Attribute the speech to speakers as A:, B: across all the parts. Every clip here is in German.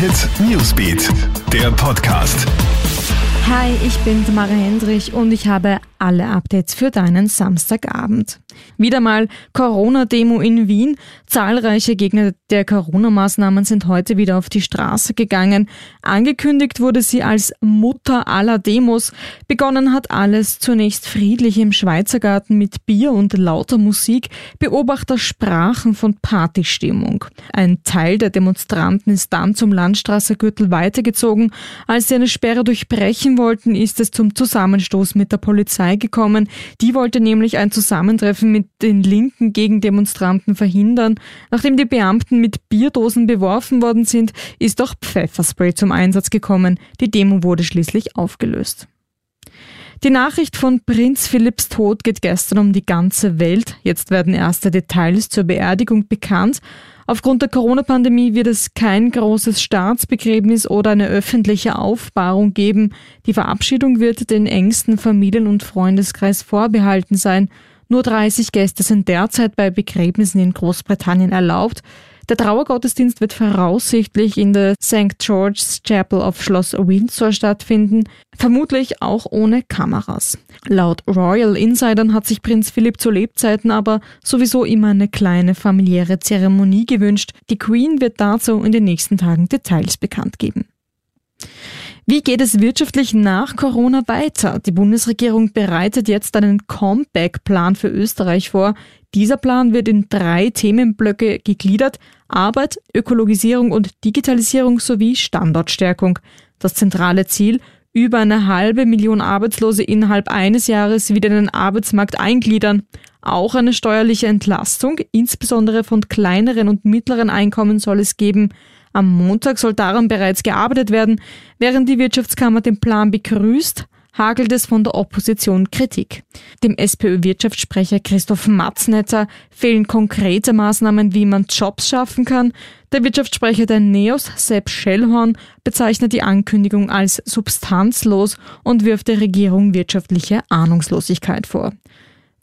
A: Hit Newsbeat, der Podcast.
B: Hi, ich bin Tamara Hendrich und ich habe alle Updates für deinen Samstagabend. Wieder mal Corona-Demo in Wien. Zahlreiche Gegner der Corona-Maßnahmen sind heute wieder auf die Straße gegangen. Angekündigt wurde sie als Mutter aller Demos. Begonnen hat alles zunächst friedlich im Schweizergarten mit Bier und lauter Musik. Beobachter sprachen von Partystimmung. Ein Teil der Demonstranten ist dann zum Landstraßergürtel weitergezogen. Als sie eine Sperre durchbrechen wollten, ist es zum Zusammenstoß mit der Polizei Polizei gekommen. Die wollte nämlich ein Zusammentreffen mit den linken Gegendemonstranten verhindern. Nachdem die Beamten mit Bierdosen beworfen worden sind, ist auch Pfefferspray zum Einsatz gekommen. Die Demo wurde schließlich aufgelöst. Die Nachricht von Prinz Philipps Tod geht gestern um die ganze Welt. Jetzt werden erste Details zur Beerdigung bekannt. Aufgrund der Corona-Pandemie wird es kein großes Staatsbegräbnis oder eine öffentliche Aufbahrung geben. Die Verabschiedung wird den engsten Familien- und Freundeskreis vorbehalten sein. Nur 30 Gäste sind derzeit bei Begräbnissen in Großbritannien erlaubt. Der Trauergottesdienst wird voraussichtlich in der St. George's Chapel auf Schloss Windsor stattfinden, vermutlich auch ohne Kameras. Laut Royal Insidern hat sich Prinz Philipp zu Lebzeiten aber sowieso immer eine kleine familiäre Zeremonie gewünscht. Die Queen wird dazu in den nächsten Tagen Details bekannt geben. Wie geht es wirtschaftlich nach Corona weiter? Die Bundesregierung bereitet jetzt einen Comeback-Plan für Österreich vor. Dieser Plan wird in drei Themenblöcke gegliedert. Arbeit, Ökologisierung und Digitalisierung sowie Standortstärkung. Das zentrale Ziel, über eine halbe Million Arbeitslose innerhalb eines Jahres wieder in den Arbeitsmarkt eingliedern. Auch eine steuerliche Entlastung, insbesondere von kleineren und mittleren Einkommen soll es geben. Am Montag soll daran bereits gearbeitet werden. Während die Wirtschaftskammer den Plan begrüßt, hagelt es von der Opposition Kritik. Dem SPÖ-Wirtschaftssprecher Christoph Matznetter fehlen konkrete Maßnahmen, wie man Jobs schaffen kann. Der Wirtschaftssprecher der NEOS, Sepp Schellhorn, bezeichnet die Ankündigung als substanzlos und wirft der Regierung wirtschaftliche Ahnungslosigkeit vor.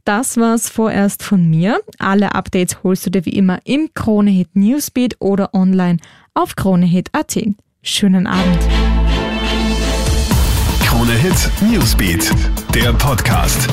B: Das war's vorerst von mir. Alle Updates holst du dir wie immer im Kronehit Newsbeat oder online auf kronehit.at. Schönen Abend.
A: Kronehit Newsbeat, der Podcast.